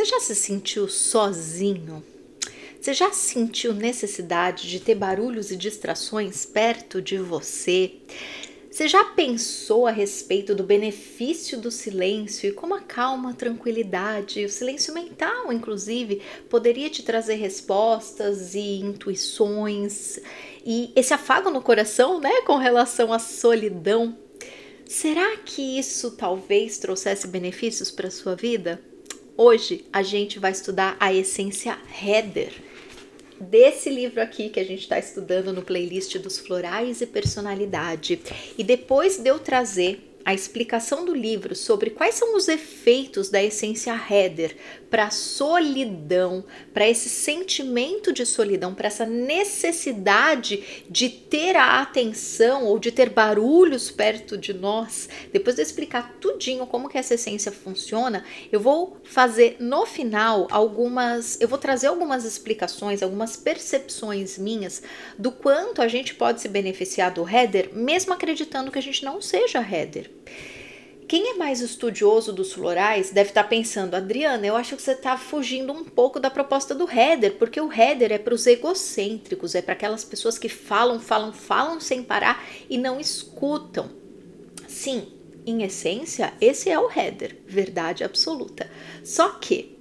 Você já se sentiu sozinho? Você já sentiu necessidade de ter barulhos e distrações perto de você? Você já pensou a respeito do benefício do silêncio e como a calma, a tranquilidade, o silêncio mental, inclusive, poderia te trazer respostas e intuições e esse afago no coração, né, com relação à solidão? Será que isso talvez trouxesse benefícios para sua vida? Hoje a gente vai estudar a essência Heather desse livro aqui que a gente está estudando no playlist dos florais e personalidade. E depois de eu trazer a explicação do livro sobre quais são os efeitos da essência Heather para a solidão, para esse sentimento de solidão, para essa necessidade de ter a atenção ou de ter barulhos perto de nós. Depois de eu explicar tudinho como que essa essência funciona, eu vou fazer no final algumas, eu vou trazer algumas explicações, algumas percepções minhas do quanto a gente pode se beneficiar do Heather, mesmo acreditando que a gente não seja Heather. Quem é mais estudioso dos florais deve estar tá pensando, Adriana, eu acho que você está fugindo um pouco da proposta do header, porque o header é para os egocêntricos, é para aquelas pessoas que falam, falam, falam sem parar e não escutam. Sim, em essência, esse é o header, verdade absoluta. Só que,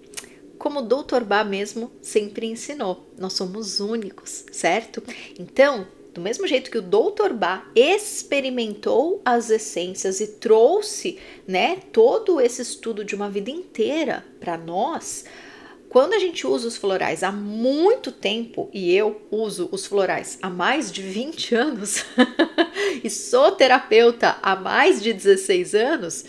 como o Dr. Bá mesmo sempre ensinou, nós somos únicos, certo? Então, do mesmo jeito que o Dr. Bá experimentou as essências e trouxe, né, todo esse estudo de uma vida inteira para nós, quando a gente usa os florais há muito tempo, e eu uso os florais há mais de 20 anos, e sou terapeuta há mais de 16 anos,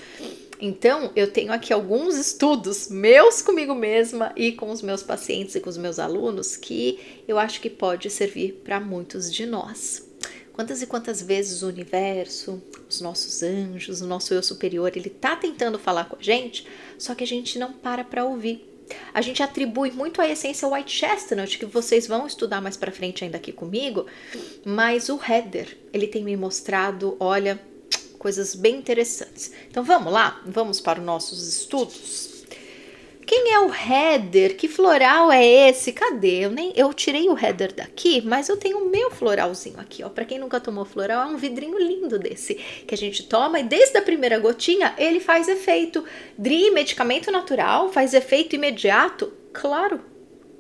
então, eu tenho aqui alguns estudos meus comigo mesma e com os meus pacientes e com os meus alunos que eu acho que pode servir para muitos de nós. Quantas e quantas vezes o universo, os nossos anjos, o nosso eu superior, ele tá tentando falar com a gente, só que a gente não para para ouvir. A gente atribui muito a essência White Chestnut, que vocês vão estudar mais para frente ainda aqui comigo, mas o Heather, ele tem me mostrado, olha, coisas bem interessantes. Então vamos lá, vamos para os nossos estudos. Quem é o header? Que floral é esse? Cadê? Eu nem eu tirei o header daqui, mas eu tenho o meu floralzinho aqui, ó. Para quem nunca tomou floral, é um vidrinho lindo desse que a gente toma e desde a primeira gotinha ele faz efeito. DRI, medicamento natural, faz efeito imediato? Claro.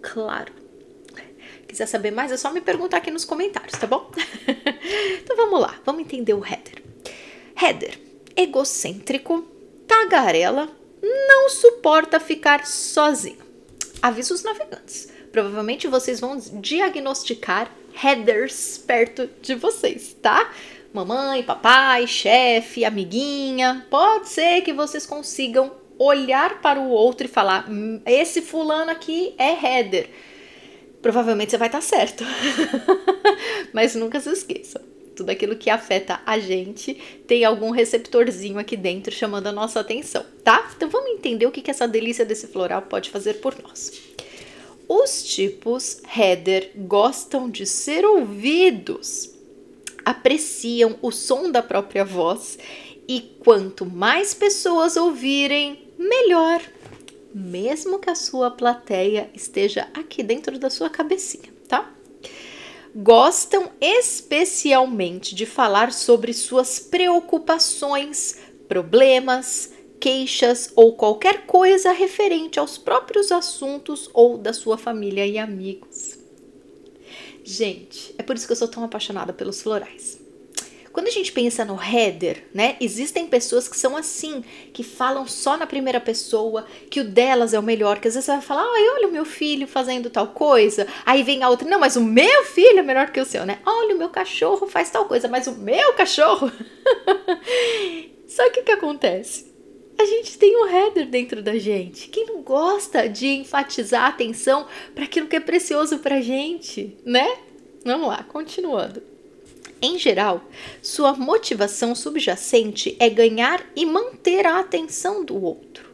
Claro. Quiser saber mais, é só me perguntar aqui nos comentários, tá bom? então vamos lá, vamos entender o header. Heather, egocêntrico, tagarela, não suporta ficar sozinho. Avisa os navegantes. Provavelmente vocês vão diagnosticar Heathers perto de vocês, tá? Mamãe, papai, chefe, amiguinha. Pode ser que vocês consigam olhar para o outro e falar: hum, esse fulano aqui é Heather. Provavelmente você vai estar certo. Mas nunca se esqueçam tudo aquilo que afeta a gente tem algum receptorzinho aqui dentro chamando a nossa atenção, tá? Então vamos entender o que, que essa delícia desse floral pode fazer por nós. Os tipos header gostam de ser ouvidos, apreciam o som da própria voz e quanto mais pessoas ouvirem, melhor, mesmo que a sua plateia esteja aqui dentro da sua cabecinha? Gostam especialmente de falar sobre suas preocupações, problemas, queixas ou qualquer coisa referente aos próprios assuntos ou da sua família e amigos. Gente, é por isso que eu sou tão apaixonada pelos florais. Quando a gente pensa no header, né? Existem pessoas que são assim, que falam só na primeira pessoa, que o delas é o melhor, que às vezes você vai falar, ai, olha o meu filho fazendo tal coisa. Aí vem a outra, não, mas o meu filho é melhor que o seu, né? Olha, o meu cachorro faz tal coisa, mas o meu cachorro. só que o que acontece? A gente tem um header dentro da gente. Quem não gosta de enfatizar a atenção para aquilo que é precioso pra gente, né? Vamos lá, continuando. Em geral, sua motivação subjacente é ganhar e manter a atenção do outro.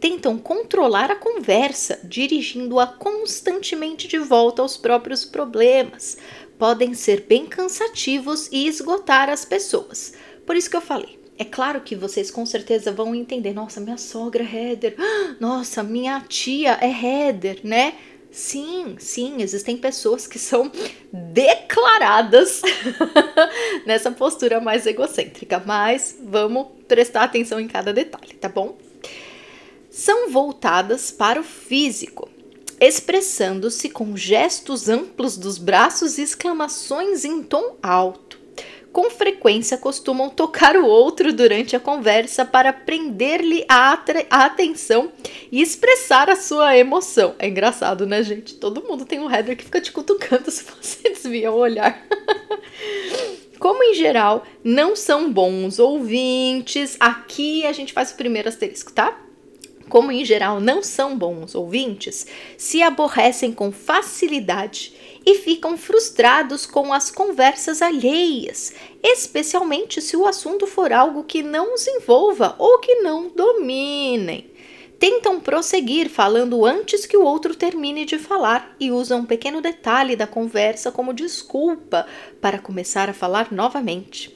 Tentam controlar a conversa, dirigindo-a constantemente de volta aos próprios problemas. Podem ser bem cansativos e esgotar as pessoas. Por isso que eu falei, É claro que vocês com certeza vão entender. Nossa, minha sogra é header. Nossa, minha tia é header, né? Sim, sim, existem pessoas que são declaradas nessa postura mais egocêntrica, mas vamos prestar atenção em cada detalhe, tá bom? São voltadas para o físico, expressando-se com gestos amplos dos braços e exclamações em tom alto com frequência costumam tocar o outro durante a conversa para prender-lhe a, a, atenção e expressar a sua emoção. É engraçado, né, gente? Todo mundo tem um header que fica te cutucando se você desvia o olhar. Como em geral não são bons ouvintes, aqui a gente faz o primeiro asterisco, tá? Como em geral não são bons ouvintes, se aborrecem com facilidade e ficam frustrados com as conversas alheias, especialmente se o assunto for algo que não os envolva ou que não dominem. Tentam prosseguir falando antes que o outro termine de falar e usam um pequeno detalhe da conversa como desculpa para começar a falar novamente.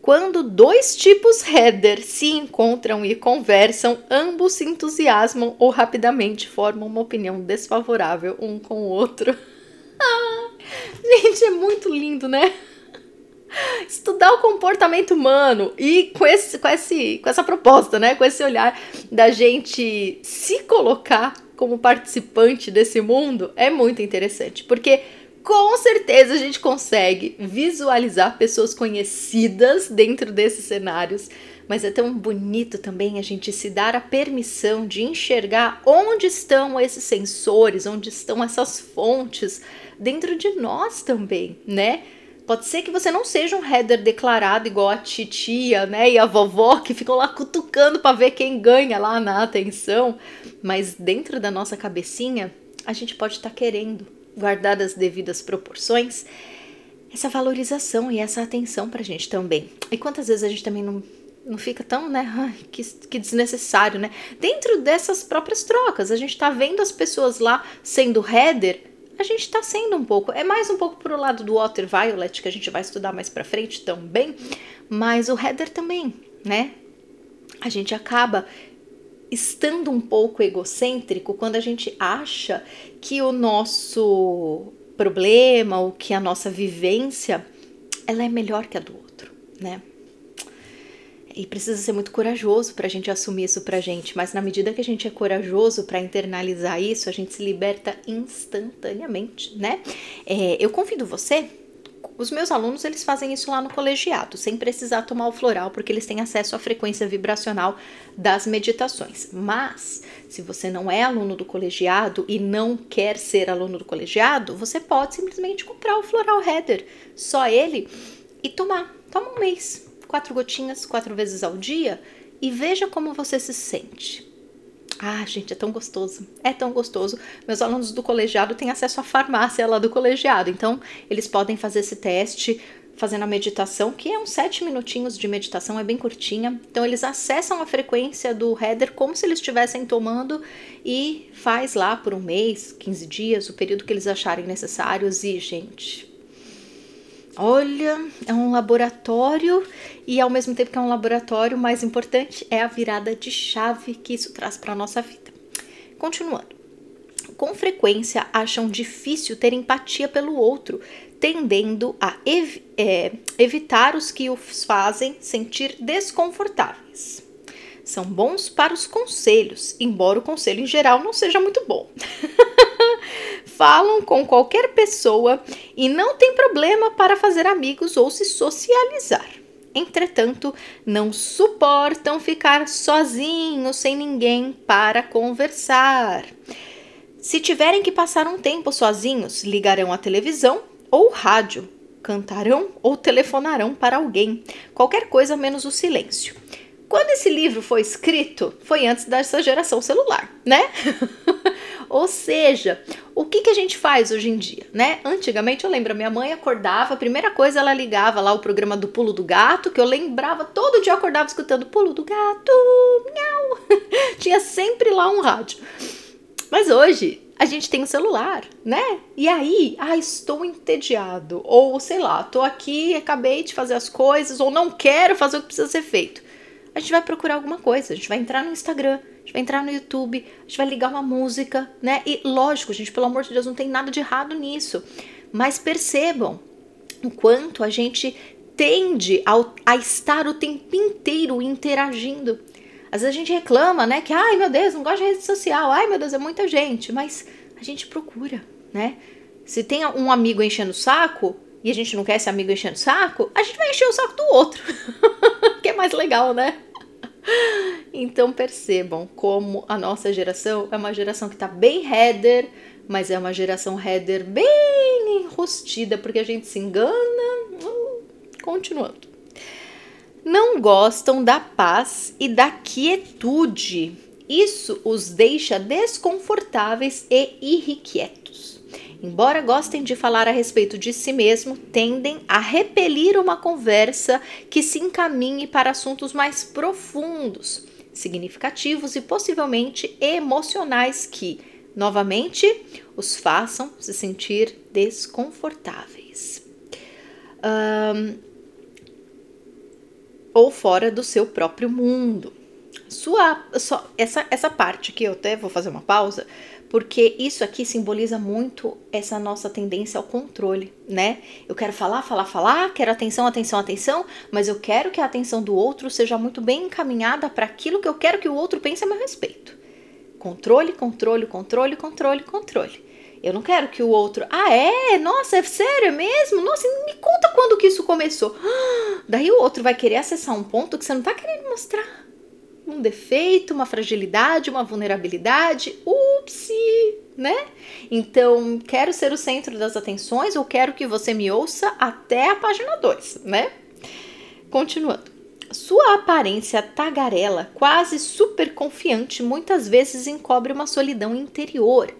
Quando dois tipos header se encontram e conversam, ambos se entusiasmam ou rapidamente formam uma opinião desfavorável um com o outro. Gente, é muito lindo, né? Estudar o comportamento humano e com, esse, com, esse, com essa proposta, né? Com esse olhar da gente se colocar como participante desse mundo é muito interessante, porque com certeza a gente consegue visualizar pessoas conhecidas dentro desses cenários, mas é tão bonito também a gente se dar a permissão de enxergar onde estão esses sensores, onde estão essas fontes dentro de nós também, né? Pode ser que você não seja um header declarado igual a titia, né, e a vovó que ficam lá cutucando para ver quem ganha lá na atenção, mas dentro da nossa cabecinha, a gente pode estar tá querendo, guardar as devidas proporções, essa valorização e essa atenção pra gente também. E quantas vezes a gente também não não fica tão, né, ai, que, que desnecessário, né? Dentro dessas próprias trocas, a gente tá vendo as pessoas lá sendo header a gente está sendo um pouco, é mais um pouco pro lado do Water Violet, que a gente vai estudar mais para frente também, mas o header também, né? A gente acaba estando um pouco egocêntrico quando a gente acha que o nosso problema ou que a nossa vivência ela é melhor que a do outro, né? E precisa ser muito corajoso para a gente assumir isso para a gente, mas na medida que a gente é corajoso para internalizar isso, a gente se liberta instantaneamente, né? É, eu convido você os meus alunos eles fazem isso lá no colegiado, sem precisar tomar o floral, porque eles têm acesso à frequência vibracional das meditações. Mas, se você não é aluno do colegiado e não quer ser aluno do colegiado, você pode simplesmente comprar o floral header, só ele, e tomar. Toma um mês quatro gotinhas quatro vezes ao dia e veja como você se sente. Ah, gente, é tão gostoso. É tão gostoso. Meus alunos do colegiado têm acesso à farmácia lá do colegiado, então eles podem fazer esse teste fazendo a meditação, que é uns sete minutinhos de meditação, é bem curtinha. Então eles acessam a frequência do header como se eles estivessem tomando e faz lá por um mês, 15 dias, o período que eles acharem necessários. E, gente, Olha, é um laboratório e ao mesmo tempo que é um laboratório, mais importante é a virada de chave que isso traz para a nossa vida. Continuando. Com frequência acham difícil ter empatia pelo outro, tendendo a ev é, evitar os que os fazem sentir desconfortáveis. São bons para os conselhos, embora o conselho em geral não seja muito bom. falam com qualquer pessoa e não tem problema para fazer amigos ou se socializar. Entretanto, não suportam ficar sozinhos sem ninguém para conversar. Se tiverem que passar um tempo sozinhos, ligarão a televisão ou rádio, cantarão ou telefonarão para alguém, qualquer coisa menos o silêncio. Quando esse livro foi escrito, foi antes dessa geração celular, né? Ou seja, o que, que a gente faz hoje em dia, né? Antigamente eu lembro, minha mãe acordava, a primeira coisa ela ligava lá o programa do Pulo do Gato, que eu lembrava, todo dia eu acordava escutando Pulo do Gato, miau. Tinha sempre lá um rádio. Mas hoje a gente tem o um celular, né? E aí, ah, estou entediado, ou sei lá, tô aqui, acabei de fazer as coisas, ou não quero fazer o que precisa ser feito. A gente vai procurar alguma coisa, a gente vai entrar no Instagram, a gente vai entrar no YouTube, a gente vai ligar uma música, né? E lógico, gente, pelo amor de Deus, não tem nada de errado nisso. Mas percebam o quanto a gente tende a, a estar o tempo inteiro interagindo. Às vezes a gente reclama, né? Que, ai meu Deus, não gosto de rede social, ai meu Deus, é muita gente. Mas a gente procura, né? Se tem um amigo enchendo o saco e a gente não quer esse amigo enchendo o saco, a gente vai encher o saco do outro. que é mais legal, né? Então percebam como a nossa geração é uma geração que tá bem header, mas é uma geração header bem enrustida, porque a gente se engana. Hum, continuando. Não gostam da paz e da quietude. Isso os deixa desconfortáveis e irrequietos. Embora gostem de falar a respeito de si mesmo, tendem a repelir uma conversa que se encaminhe para assuntos mais profundos, significativos e possivelmente emocionais que, novamente, os façam se sentir desconfortáveis. Um, ou fora do seu próprio mundo. Sua, só, essa, essa parte aqui, eu até vou fazer uma pausa, porque isso aqui simboliza muito essa nossa tendência ao controle, né? Eu quero falar, falar, falar, quero atenção, atenção, atenção, mas eu quero que a atenção do outro seja muito bem encaminhada para aquilo que eu quero que o outro pense a meu respeito. Controle, controle, controle, controle, controle. Eu não quero que o outro, ah, é? Nossa, é sério mesmo? Nossa, me conta quando que isso começou. Daí o outro vai querer acessar um ponto que você não tá querendo mostrar um defeito, uma fragilidade, uma vulnerabilidade. Upsi, né? Então, quero ser o centro das atenções ou quero que você me ouça até a página 2, né? Continuando. Sua aparência tagarela, quase super confiante, muitas vezes encobre uma solidão interior.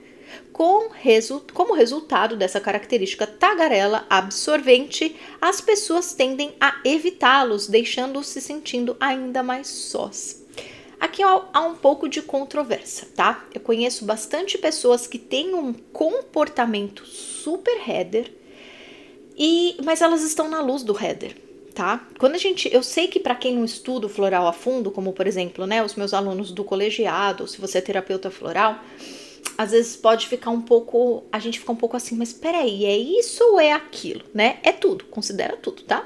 Com resu como resultado dessa característica tagarela absorvente, as pessoas tendem a evitá-los, deixando-os se sentindo ainda mais sós. Aqui há um pouco de controvérsia, tá? Eu conheço bastante pessoas que têm um comportamento super header, e mas elas estão na luz do header, tá? Quando a gente, eu sei que para quem não estuda floral a fundo, como por exemplo, né, os meus alunos do colegiado, se você é terapeuta floral, às vezes pode ficar um pouco, a gente fica um pouco assim, mas peraí, é isso ou é aquilo, né? É tudo, considera tudo, tá?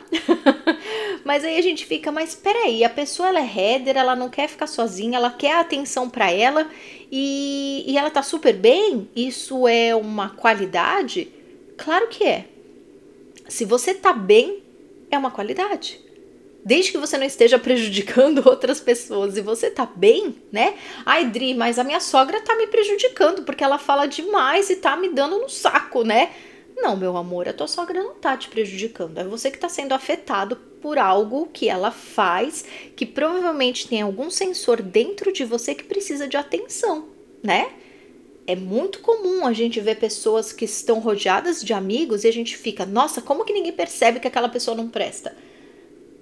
mas aí a gente fica, mas peraí, a pessoa ela é header, ela não quer ficar sozinha, ela quer atenção para ela e, e ela tá super bem, isso é uma qualidade? Claro que é. Se você tá bem, é uma qualidade desde que você não esteja prejudicando outras pessoas e você tá bem, né? Ai, Dri, mas a minha sogra tá me prejudicando porque ela fala demais e tá me dando no saco, né? Não, meu amor, a tua sogra não tá te prejudicando. É você que tá sendo afetado por algo que ela faz, que provavelmente tem algum sensor dentro de você que precisa de atenção, né? É muito comum a gente ver pessoas que estão rodeadas de amigos e a gente fica, nossa, como que ninguém percebe que aquela pessoa não presta?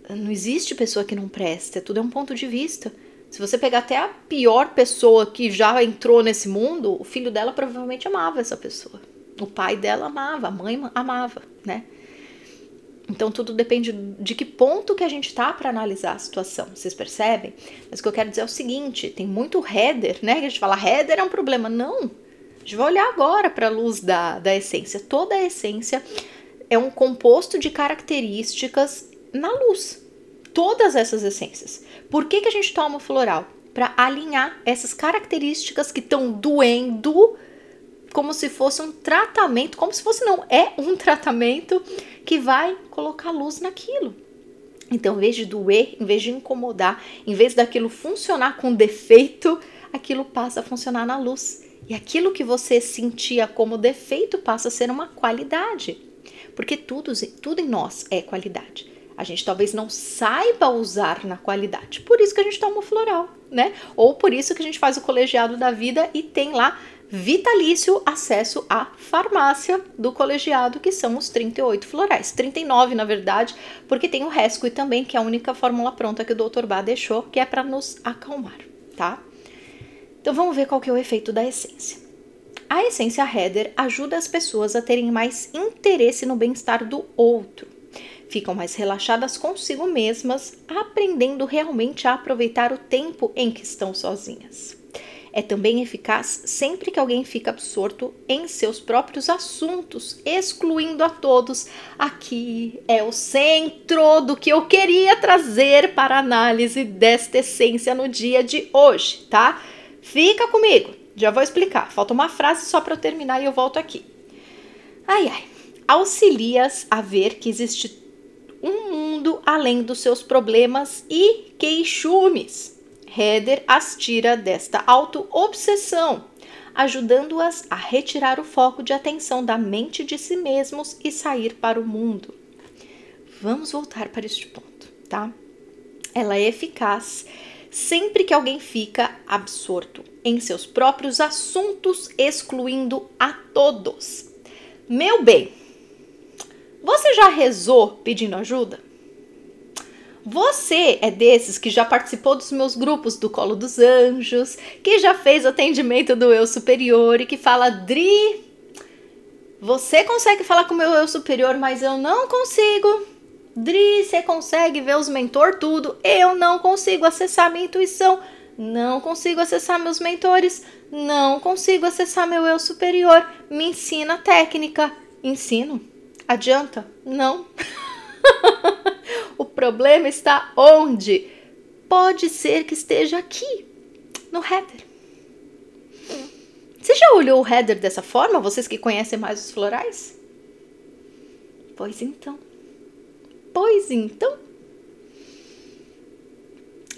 Não existe pessoa que não presta, tudo é um ponto de vista. Se você pegar até a pior pessoa que já entrou nesse mundo, o filho dela provavelmente amava essa pessoa. O pai dela amava, a mãe amava, né? Então tudo depende de que ponto que a gente tá para analisar a situação, vocês percebem? Mas o que eu quero dizer é o seguinte, tem muito header, né? Que a gente fala header é um problema, não. A gente vai olhar agora para a luz da, da essência. Toda a essência é um composto de características na luz. Todas essas essências. Por que, que a gente toma o floral? Para alinhar essas características que estão doendo como se fosse um tratamento, como se fosse não, é um tratamento que vai colocar luz naquilo. Então, em vez de doer, em vez de incomodar, em vez daquilo funcionar com defeito, aquilo passa a funcionar na luz. E aquilo que você sentia como defeito passa a ser uma qualidade. Porque tudo, tudo em nós é qualidade a gente talvez não saiba usar na qualidade. Por isso que a gente toma o floral, né? Ou por isso que a gente faz o colegiado da vida e tem lá vitalício acesso à farmácia do colegiado, que são os 38 florais. 39, na verdade, porque tem o Rescue também, que é a única fórmula pronta que o Dr. Bá deixou, que é para nos acalmar, tá? Então vamos ver qual que é o efeito da essência. A essência Heather ajuda as pessoas a terem mais interesse no bem-estar do outro ficam mais relaxadas consigo mesmas, aprendendo realmente a aproveitar o tempo em que estão sozinhas. É também eficaz sempre que alguém fica absorto em seus próprios assuntos, excluindo a todos. Aqui é o centro do que eu queria trazer para a análise desta essência no dia de hoje, tá? Fica comigo, já vou explicar. Falta uma frase só para eu terminar e eu volto aqui. Ai, ai. Auxilias a ver que existe um mundo além dos seus problemas e queixumes. Heder as tira desta auto-obsessão, ajudando-as a retirar o foco de atenção da mente de si mesmos e sair para o mundo. Vamos voltar para este ponto, tá? Ela é eficaz sempre que alguém fica absorto em seus próprios assuntos, excluindo a todos. Meu bem, você já rezou pedindo ajuda? Você é desses que já participou dos meus grupos do Colo dos Anjos, que já fez atendimento do eu superior e que fala, Dri, você consegue falar com o meu eu superior, mas eu não consigo. Dri, você consegue ver os mentor tudo, eu não consigo acessar minha intuição, não consigo acessar meus mentores, não consigo acessar meu eu superior. Me ensina a técnica. Ensino? Adianta? Não. o problema está onde? Pode ser que esteja aqui, no header. Você já olhou o header dessa forma, vocês que conhecem mais os florais? Pois então. Pois então.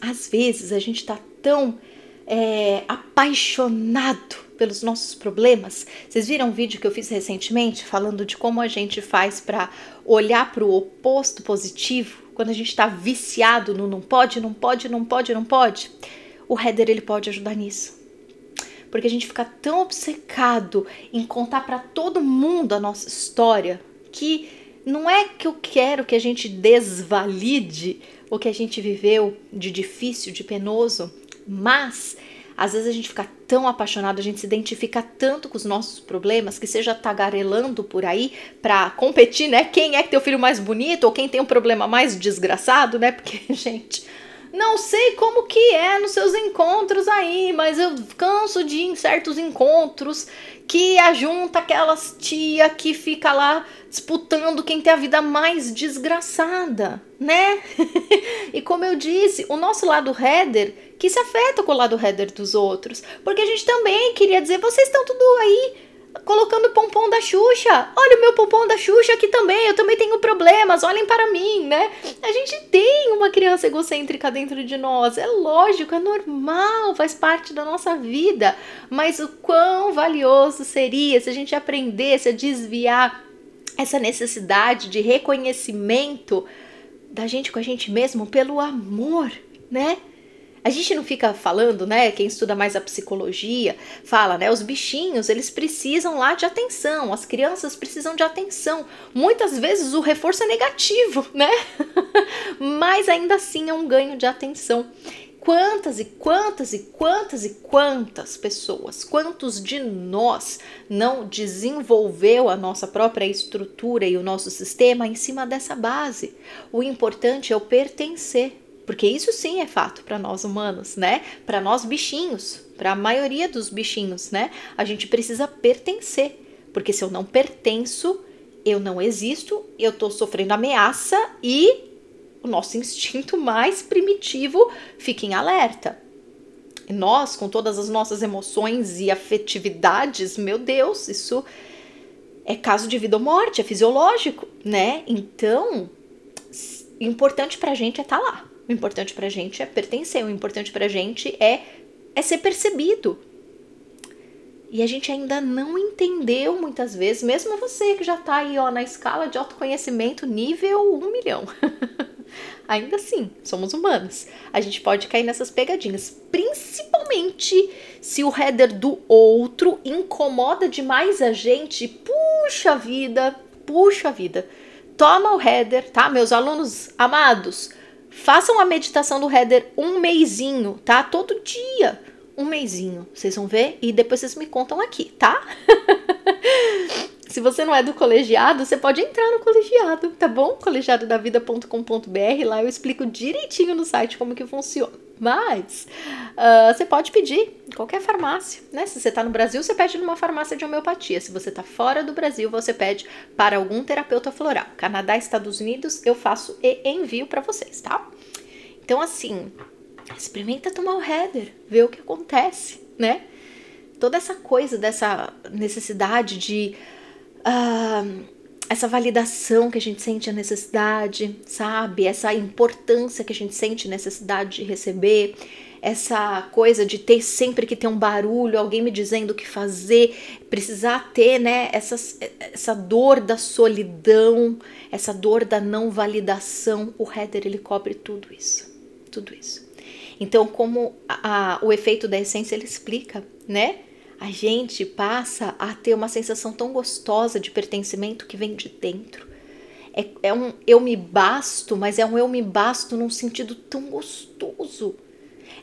Às vezes a gente está tão é, apaixonado pelos nossos problemas. Vocês viram um vídeo que eu fiz recentemente falando de como a gente faz para olhar para o oposto positivo quando a gente está viciado no não pode, não pode, não pode, não pode? O header ele pode ajudar nisso. Porque a gente fica tão obcecado em contar para todo mundo a nossa história que não é que eu quero que a gente desvalide o que a gente viveu de difícil, de penoso, mas às vezes a gente fica tão apaixonado, a gente se identifica tanto com os nossos problemas que seja tagarelando por aí para competir, né? Quem é que tem o filho mais bonito ou quem tem um problema mais desgraçado, né? Porque, gente, não sei como que é nos seus encontros aí, mas eu canso de ir em certos encontros que ajunta aquelas tia que fica lá disputando quem tem a vida mais desgraçada, né? e como eu disse, o nosso lado header que se afeta com o lado header dos outros, porque a gente também queria dizer, vocês estão tudo aí colocando pompom da Xuxa. Olha o meu pompom da Xuxa aqui também, eu também tenho problemas, olhem para mim, né? A gente tem uma criança egocêntrica dentro de nós, é lógico, é normal, faz parte da nossa vida, mas o quão valioso seria se a gente aprendesse a desviar essa necessidade de reconhecimento da gente com a gente mesmo pelo amor, né? A gente não fica falando, né? Quem estuda mais a psicologia fala, né? Os bichinhos, eles precisam lá de atenção, as crianças precisam de atenção. Muitas vezes o reforço é negativo, né? Mas ainda assim é um ganho de atenção. Quantas e quantas e quantas e quantas pessoas, quantos de nós não desenvolveu a nossa própria estrutura e o nosso sistema em cima dessa base? O importante é o pertencer porque isso sim é fato para nós humanos, né? Para nós bichinhos, para a maioria dos bichinhos, né? A gente precisa pertencer, porque se eu não pertenço, eu não existo, eu estou sofrendo ameaça e o nosso instinto mais primitivo fica em alerta. Nós, com todas as nossas emoções e afetividades, meu Deus, isso é caso de vida ou morte, é fisiológico, né? Então, importante pra gente é estar tá lá. O importante pra gente é pertencer, o importante pra gente é, é ser percebido. E a gente ainda não entendeu muitas vezes, mesmo você que já tá aí ó, na escala de autoconhecimento nível 1 milhão. ainda assim, somos humanos. A gente pode cair nessas pegadinhas, principalmente se o header do outro incomoda demais a gente. Puxa vida, puxa vida. Toma o header, tá? Meus alunos amados, Façam a meditação do header um meizinho, tá? Todo dia. Um meizinho. Vocês vão ver e depois vocês me contam aqui, tá? Se você não é do colegiado, você pode entrar no colegiado, tá bom? colegiadodavida.com.br, lá eu explico direitinho no site como que funciona. Mas uh, você pode pedir em qualquer farmácia, né? Se você está no Brasil, você pede numa farmácia de homeopatia. Se você está fora do Brasil, você pede para algum terapeuta floral. Canadá, Estados Unidos, eu faço e envio para vocês, tá? Então, assim, experimenta tomar o header, ver o que acontece, né? Toda essa coisa dessa necessidade de. Uh, essa validação que a gente sente a necessidade, sabe? Essa importância que a gente sente necessidade de receber, essa coisa de ter sempre que ter um barulho, alguém me dizendo o que fazer, precisar ter, né, essa, essa dor da solidão, essa dor da não validação. O header ele cobre tudo isso, tudo isso. Então, como a, a, o efeito da essência ele explica, né? A gente passa a ter uma sensação tão gostosa de pertencimento que vem de dentro. É, é um eu me basto, mas é um eu me basto num sentido tão gostoso.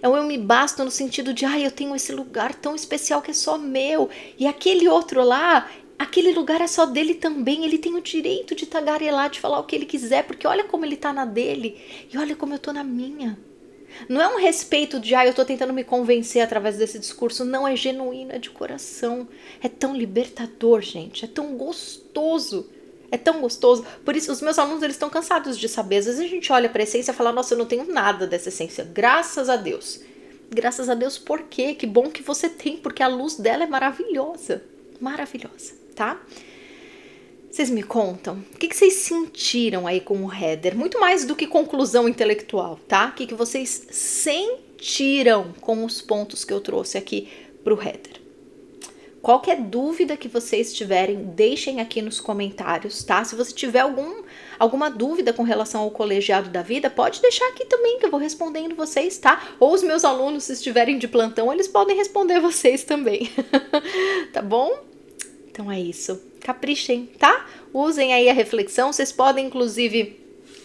É um eu me basto no sentido de, ai, ah, eu tenho esse lugar tão especial que é só meu. E aquele outro lá, aquele lugar é só dele também. Ele tem o direito de tagarelar, de falar o que ele quiser, porque olha como ele tá na dele e olha como eu tô na minha. Não é um respeito de, ah, eu tô tentando me convencer através desse discurso. Não, é genuíno, é de coração. É tão libertador, gente. É tão gostoso. É tão gostoso. Por isso, os meus alunos, eles estão cansados de saber. Às vezes a gente olha para a essência e fala, nossa, eu não tenho nada dessa essência. Graças a Deus. Graças a Deus, por quê? Que bom que você tem, porque a luz dela é maravilhosa. Maravilhosa, tá? Vocês me contam? O que, vocês sentiram aí com o header? Muito mais do que conclusão intelectual, tá? O que, vocês sentiram com os pontos que eu trouxe aqui para o header? Qualquer dúvida que vocês tiverem, deixem aqui nos comentários, tá? Se você tiver algum, alguma dúvida com relação ao colegiado da vida, pode deixar aqui também que eu vou respondendo vocês, tá? Ou os meus alunos, se estiverem de plantão, eles podem responder vocês também, tá bom? Então é isso. Caprichem, tá? Usem aí a reflexão. Vocês podem, inclusive,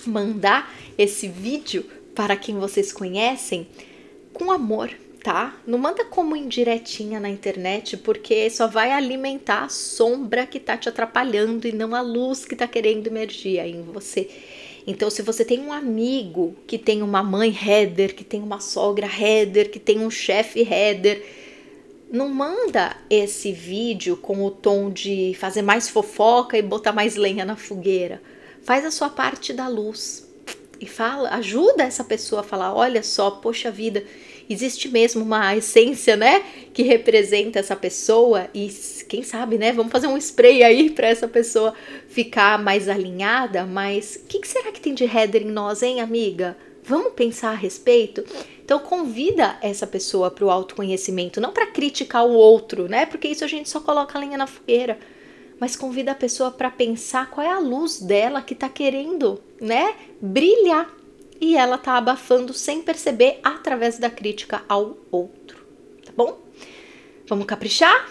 mandar esse vídeo para quem vocês conhecem com amor, tá? Não manda como indiretinha na internet, porque só vai alimentar a sombra que tá te atrapalhando e não a luz que tá querendo emergir aí em você. Então, se você tem um amigo que tem uma mãe header, que tem uma sogra header, que tem um chefe header, não manda esse vídeo com o tom de fazer mais fofoca e botar mais lenha na fogueira. Faz a sua parte da luz e fala, ajuda essa pessoa a falar: olha só, poxa vida, existe mesmo uma essência, né, que representa essa pessoa e quem sabe, né, vamos fazer um spray aí para essa pessoa ficar mais alinhada. Mas o que, que será que tem de header em nós, hein, amiga? Vamos pensar a respeito? Então convida essa pessoa para o autoconhecimento, não para criticar o outro, né? Porque isso a gente só coloca a lenha na fogueira. Mas convida a pessoa para pensar qual é a luz dela que está querendo, né? Brilhar. E ela tá abafando sem perceber através da crítica ao outro. Tá bom? Vamos caprichar?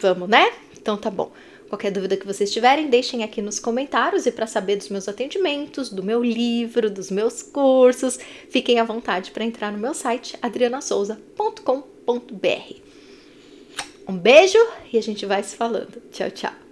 Vamos, né? Então tá bom. Qualquer dúvida que vocês tiverem, deixem aqui nos comentários e para saber dos meus atendimentos, do meu livro, dos meus cursos, fiquem à vontade para entrar no meu site adrianasouza.com.br. Um beijo e a gente vai se falando. Tchau, tchau.